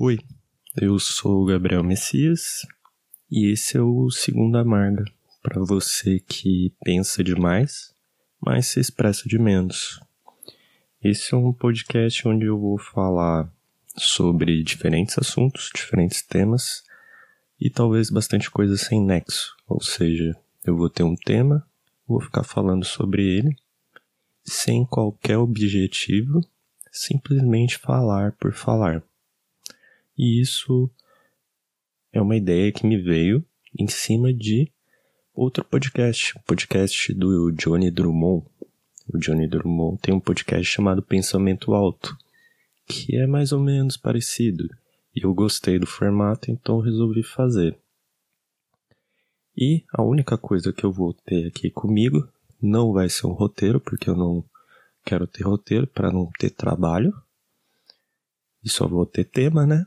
Oi, eu sou o Gabriel Messias e esse é o Segundo Amarga para você que pensa demais, mas se expressa de menos. Esse é um podcast onde eu vou falar sobre diferentes assuntos, diferentes temas e talvez bastante coisa sem nexo, ou seja, eu vou ter um tema, vou ficar falando sobre ele sem qualquer objetivo, simplesmente falar por falar. E isso é uma ideia que me veio em cima de outro podcast, o podcast do Johnny Drummond. O Johnny Drummond tem um podcast chamado Pensamento Alto, que é mais ou menos parecido. E eu gostei do formato, então resolvi fazer. E a única coisa que eu vou ter aqui comigo não vai ser um roteiro, porque eu não quero ter roteiro para não ter trabalho. E só vou ter tema, né?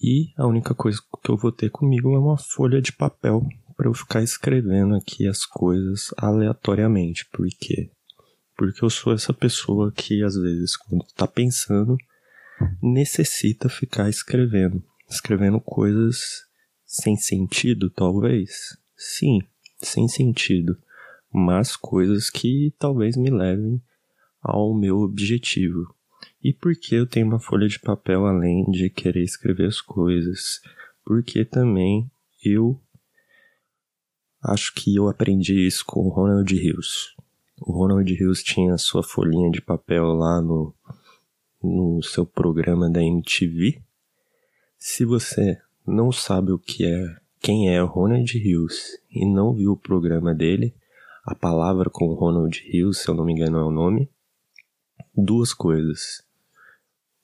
E a única coisa que eu vou ter comigo é uma folha de papel para eu ficar escrevendo aqui as coisas aleatoriamente. Por quê? Porque eu sou essa pessoa que às vezes quando tá pensando necessita ficar escrevendo, escrevendo coisas sem sentido, talvez. Sim, sem sentido, mas coisas que talvez me levem ao meu objetivo. E por que eu tenho uma folha de papel além de querer escrever as coisas? Porque também eu acho que eu aprendi isso com o Ronald Hills. O Ronald Hills tinha sua folhinha de papel lá no, no seu programa da MTV. Se você não sabe o que é, quem é o Ronald Hills e não viu o programa dele, a palavra com Ronald Hills, se eu não me engano é o nome, duas coisas.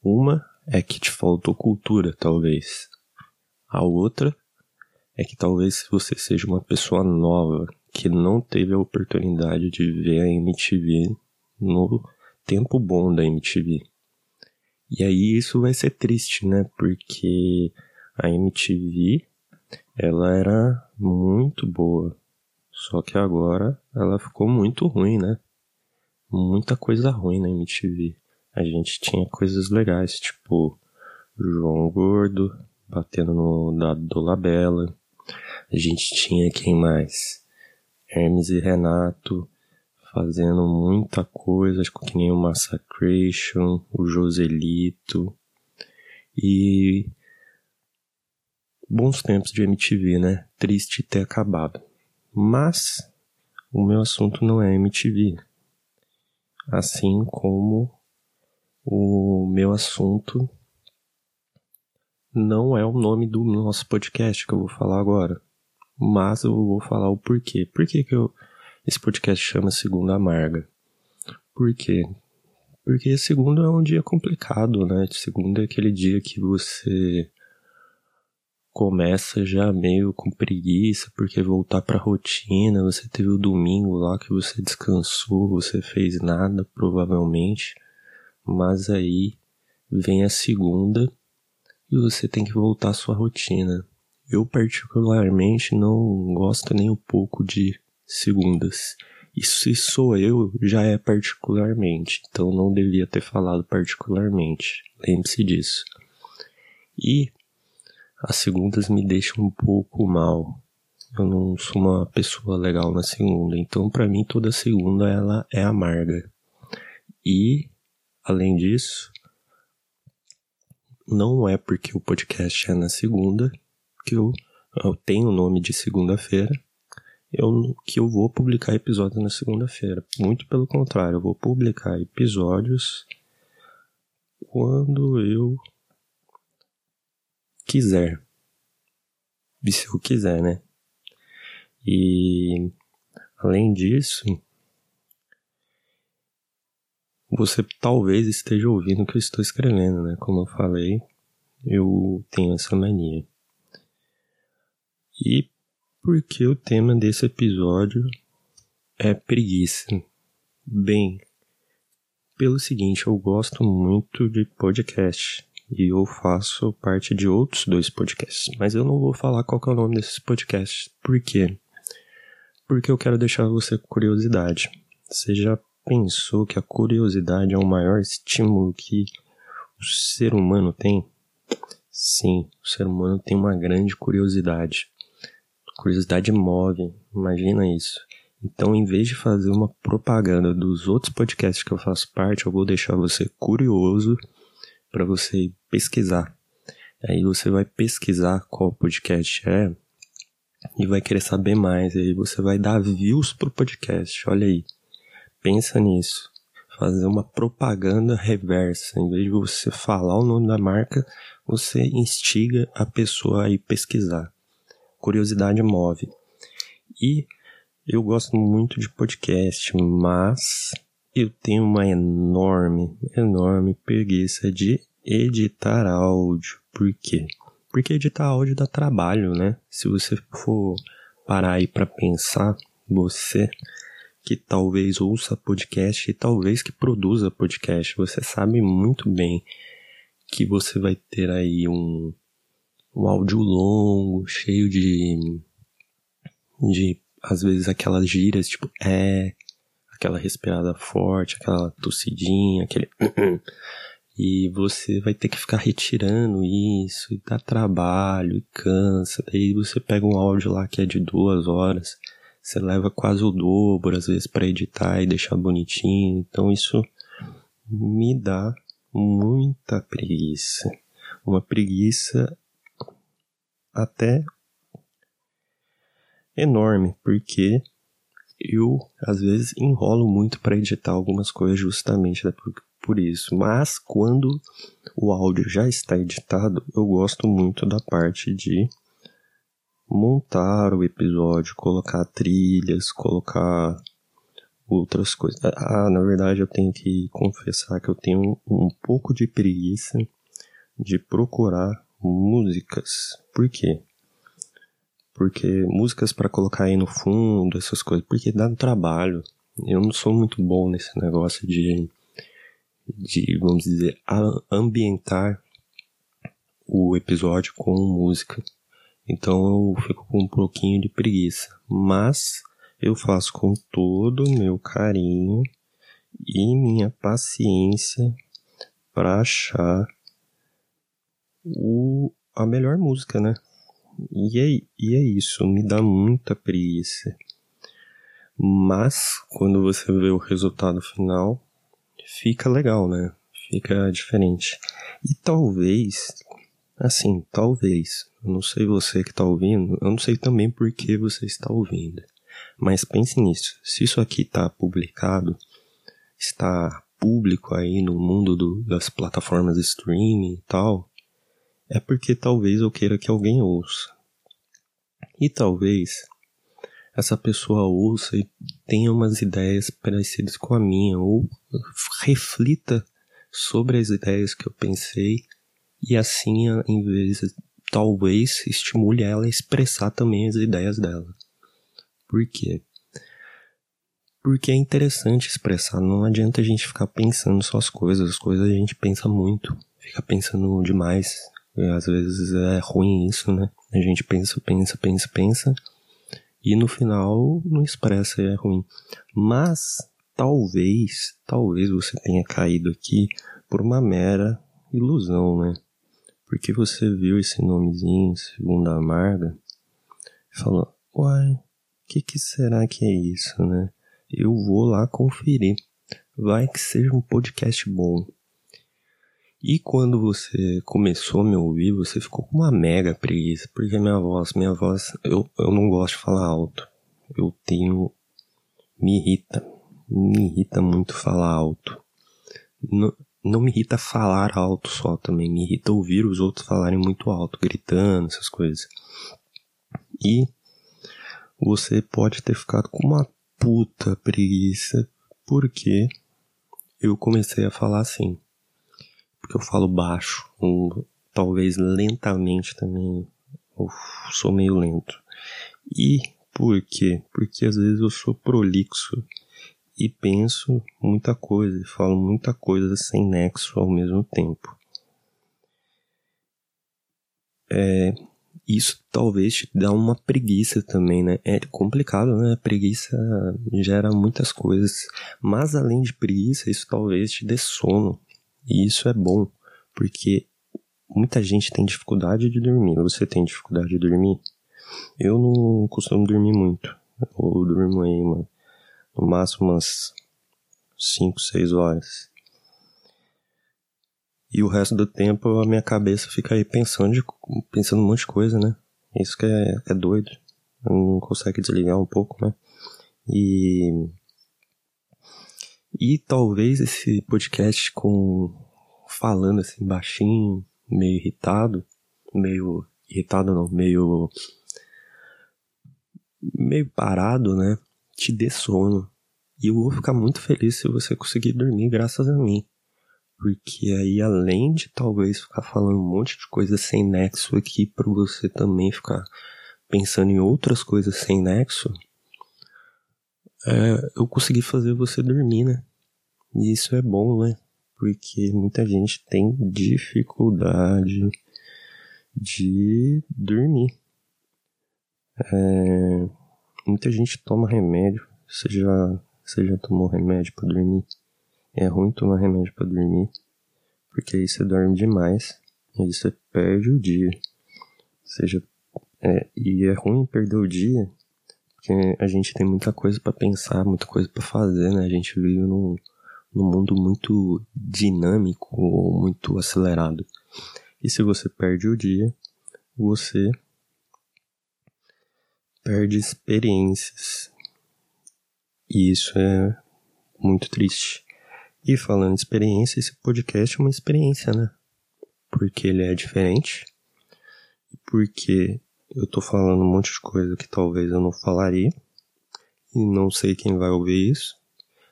Uma é que te faltou cultura, talvez. A outra é que talvez você seja uma pessoa nova que não teve a oportunidade de ver a MTV no tempo bom da MTV. E aí isso vai ser triste, né? Porque a MTV ela era muito boa. Só que agora ela ficou muito ruim, né? Muita coisa ruim na MTV a gente tinha coisas legais, tipo João Gordo batendo no dado do Labela. A gente tinha quem mais? Hermes e Renato fazendo muita coisa, que nem o Massacration, o Joselito. E bons tempos de MTV, né? Triste ter acabado. Mas o meu assunto não é MTV. Assim como o meu assunto não é o nome do nosso podcast que eu vou falar agora. Mas eu vou falar o porquê. Por que, que eu, esse podcast chama Segunda Amarga? Por quê? Porque segundo é um dia complicado, né? Segunda é aquele dia que você começa já meio com preguiça, porque voltar pra rotina, você teve o domingo lá que você descansou, você fez nada, provavelmente mas aí vem a segunda e você tem que voltar à sua rotina. Eu particularmente não gosto nem um pouco de segundas. E se sou eu, já é particularmente, então não devia ter falado particularmente. Lembre-se disso. E as segundas me deixam um pouco mal. Eu não sou uma pessoa legal na segunda, então para mim toda segunda ela é amarga. E Além disso, não é porque o podcast é na segunda que eu, eu tenho o nome de segunda-feira eu, que eu vou publicar episódios na segunda-feira. Muito pelo contrário, eu vou publicar episódios quando eu quiser. E se eu quiser, né? E além disso, você talvez esteja ouvindo o que eu estou escrevendo, né? Como eu falei, eu tenho essa mania. E porque o tema desse episódio é preguiça. Bem, pelo seguinte, eu gosto muito de podcast e eu faço parte de outros dois podcasts, mas eu não vou falar qual é o nome desses podcasts. Por quê? Porque eu quero deixar você com curiosidade. Você já pensou que a curiosidade é o maior estímulo que o ser humano tem? Sim, o ser humano tem uma grande curiosidade. Curiosidade move, imagina isso. Então, em vez de fazer uma propaganda dos outros podcasts que eu faço parte, eu vou deixar você curioso para você pesquisar. Aí você vai pesquisar qual podcast é e vai querer saber mais. Aí você vai dar views pro podcast. Olha aí. Pensa nisso fazer uma propaganda reversa. Em vez de você falar o nome da marca, você instiga a pessoa a ir pesquisar. Curiosidade move. E eu gosto muito de podcast, mas eu tenho uma enorme, enorme preguiça de editar áudio. Por quê? Porque editar áudio dá trabalho, né? Se você for parar aí para pensar, você que talvez ouça podcast e talvez que produza podcast, você sabe muito bem que você vai ter aí um, um áudio longo, cheio de, de, às vezes, aquelas gírias, tipo, é, aquela respirada forte, aquela tossidinha, aquele. e você vai ter que ficar retirando isso, e dá trabalho, e cansa. Daí você pega um áudio lá que é de duas horas você leva quase o dobro, às vezes, para editar e deixar bonitinho. Então isso me dá muita preguiça. Uma preguiça até enorme, porque eu às vezes enrolo muito para editar algumas coisas justamente por, por isso. Mas quando o áudio já está editado, eu gosto muito da parte de montar o episódio, colocar trilhas, colocar outras coisas. Ah, na verdade eu tenho que confessar que eu tenho um pouco de preguiça de procurar músicas. Por quê? Porque músicas para colocar aí no fundo, essas coisas, porque dá trabalho. Eu não sou muito bom nesse negócio de de, vamos dizer, ambientar o episódio com música. Então eu fico com um pouquinho de preguiça. Mas eu faço com todo o meu carinho e minha paciência para achar o, a melhor música, né? E é, e é isso, me dá muita preguiça. Mas quando você vê o resultado final, fica legal, né? Fica diferente. E talvez Assim, talvez. Eu não sei você que está ouvindo, eu não sei também por que você está ouvindo. Mas pense nisso. Se isso aqui está publicado, está público aí no mundo do, das plataformas de streaming e tal, é porque talvez eu queira que alguém ouça. E talvez essa pessoa ouça e tenha umas ideias parecidas com a minha, ou reflita sobre as ideias que eu pensei e assim, em vez, talvez estimule ela a expressar também as ideias dela. Por quê? Porque é interessante expressar, não adianta a gente ficar pensando só as coisas, as coisas a gente pensa muito, fica pensando demais, às vezes é ruim isso, né? A gente pensa, pensa, pensa, pensa, e no final não expressa é ruim. Mas talvez, talvez você tenha caído aqui por uma mera ilusão, né? Porque você viu esse nomezinho, Segunda Amarga, e falou, uai, que, que será que é isso, né? Eu vou lá conferir. Vai que seja um podcast bom. E quando você começou a me ouvir, você ficou com uma mega preguiça, porque minha voz, minha voz, eu, eu não gosto de falar alto. Eu tenho. me irrita. Me irrita muito falar alto. No, não me irrita falar alto só também, me irrita ouvir os outros falarem muito alto, gritando, essas coisas. E você pode ter ficado com uma puta preguiça porque eu comecei a falar assim. Porque eu falo baixo, ou talvez lentamente também. Eu sou meio lento. E por quê? Porque às vezes eu sou prolixo e penso muita coisa e falo muita coisa sem nexo ao mesmo tempo. É, isso talvez te dá uma preguiça também, né? É complicado, né? A preguiça gera muitas coisas, mas além de preguiça, isso talvez te dê sono. E isso é bom, porque muita gente tem dificuldade de dormir. Você tem dificuldade de dormir? Eu não costumo dormir muito. Eu durmo aí, mano, no máximo umas 5, 6 horas. E o resto do tempo a minha cabeça fica aí pensando, de, pensando um monte de coisa, né? Isso que é, é doido. Não consegue desligar um pouco, né? E. E talvez esse podcast com. falando assim baixinho, meio irritado, meio. irritado não, meio. meio parado, né? Te dê sono. E eu vou ficar muito feliz se você conseguir dormir graças a mim. Porque aí, além de talvez ficar falando um monte de coisa sem nexo aqui, para você também ficar pensando em outras coisas sem nexo, é, eu consegui fazer você dormir, né? E isso é bom, né? Porque muita gente tem dificuldade de dormir. É, muita gente toma remédio. Você já, você já tomou remédio para dormir? É ruim tomar remédio para dormir, porque aí você dorme demais e aí você perde o dia. Seja é, e é ruim perder o dia, porque a gente tem muita coisa para pensar, muita coisa para fazer, né? A gente vive num, num mundo muito dinâmico, muito acelerado. E se você perde o dia, você perde experiências. E isso é muito triste. E falando de experiência, esse podcast é uma experiência, né? Porque ele é diferente. Porque eu tô falando um monte de coisa que talvez eu não falaria. E não sei quem vai ouvir isso.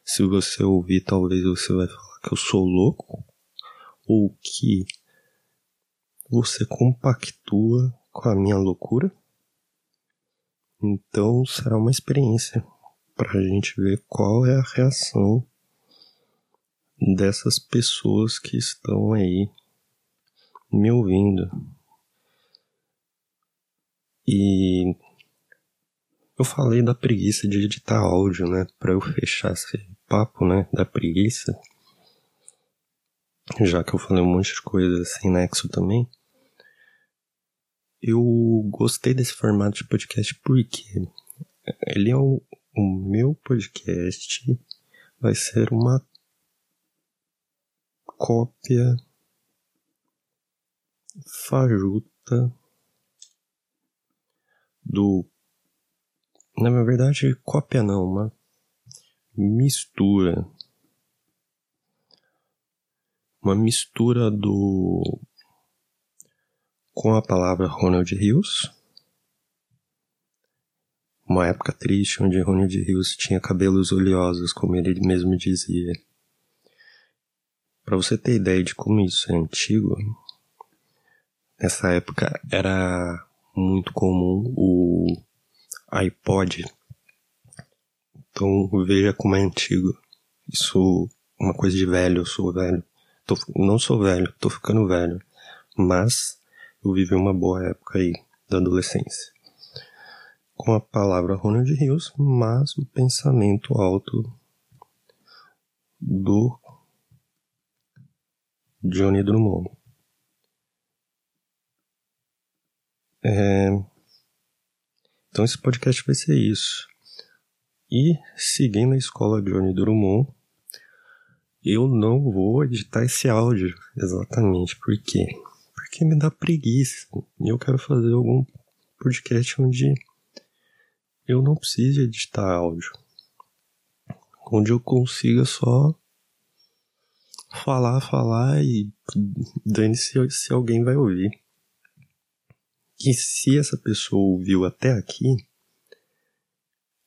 Se você ouvir, talvez você vai falar que eu sou louco. Ou que você compactua com a minha loucura. Então será uma experiência para a gente ver qual é a reação dessas pessoas que estão aí me ouvindo. E eu falei da preguiça de editar áudio, né? Para eu fechar esse papo, né? Da preguiça. Já que eu falei um monte de coisa sem nexo também. Eu gostei desse formato de podcast porque ele é o, o meu podcast vai ser uma cópia fajuta do. Na verdade, cópia não, uma mistura. Uma mistura do. Com a palavra Ronald Rios. Uma época triste onde Ronald Rios tinha cabelos oleosos, como ele mesmo dizia. Para você ter ideia de como isso é antigo, nessa época era muito comum o iPod. Então veja como é antigo. Isso é uma coisa de velho, eu sou velho. Tô, não sou velho, tô ficando velho. Mas eu vivi uma boa época aí da adolescência. Com a palavra Ronald Rios, mas o pensamento alto do Johnny Drummond. É... Então esse podcast vai ser isso. E seguindo a escola Johnny Drummond, eu não vou editar esse áudio exatamente. Por quê? Porque me dá preguiça. E eu quero fazer algum podcast onde eu não precise editar áudio. Onde eu consiga só falar, falar e dane-se se alguém vai ouvir. E se essa pessoa ouviu até aqui,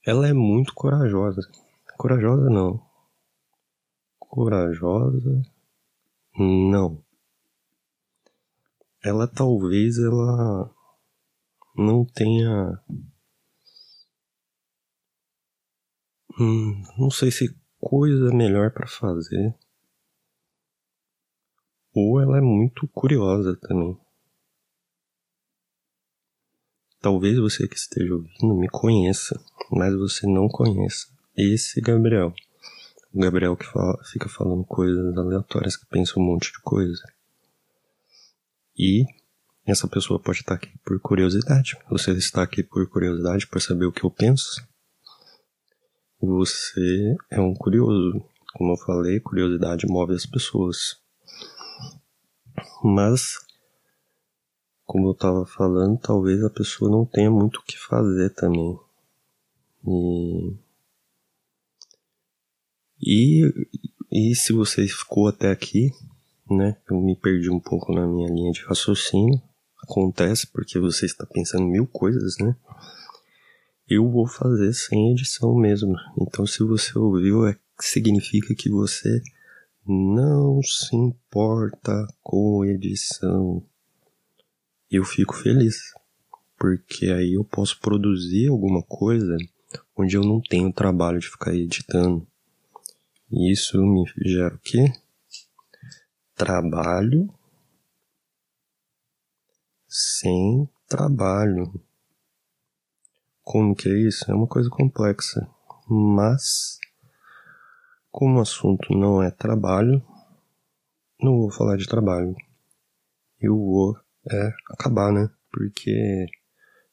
ela é muito corajosa. Corajosa não. Corajosa não. Ela talvez ela não tenha hum, não sei se coisa melhor para fazer ou ela é muito curiosa também. Talvez você que esteja ouvindo me conheça, mas você não conheça esse Gabriel. O Gabriel que fala, fica falando coisas aleatórias, que pensa um monte de coisa. E essa pessoa pode estar aqui por curiosidade. Você está aqui por curiosidade para saber o que eu penso. Você é um curioso. Como eu falei, curiosidade move as pessoas. Mas, como eu estava falando, talvez a pessoa não tenha muito o que fazer também. E, e, e se você ficou até aqui, né? Eu me perdi um pouco na minha linha de raciocínio. Acontece porque você está pensando mil coisas, né? Eu vou fazer sem edição mesmo. Então, se você ouviu, é, significa que você não se importa com edição. Eu fico feliz, porque aí eu posso produzir alguma coisa onde eu não tenho trabalho de ficar editando. E isso me gera o quê? Trabalho sem trabalho. Como que é isso? É uma coisa complexa. Mas, como o assunto não é trabalho, não vou falar de trabalho. Eu vou é, acabar, né? Porque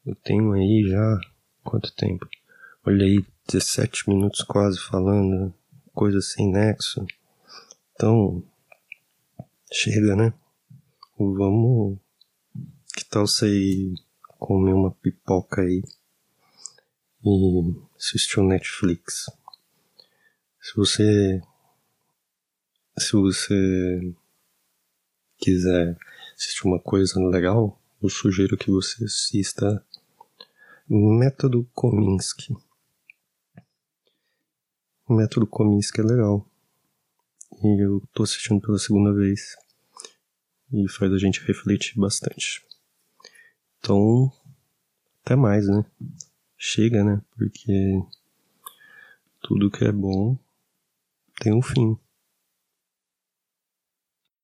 eu tenho aí já. Quanto tempo? Olha aí, 17 minutos quase falando, coisa sem nexo. Então, chega, né? Vamos. Que tal você comer uma pipoca aí e assistir o Netflix? Se você. Se você quiser assistir uma coisa legal, eu sugiro que você assista Método Kominsky. O Método Kominsky é legal. E eu tô assistindo pela segunda vez. E faz a gente refletir bastante. Então, até mais, né? Chega, né? Porque tudo que é bom tem um fim.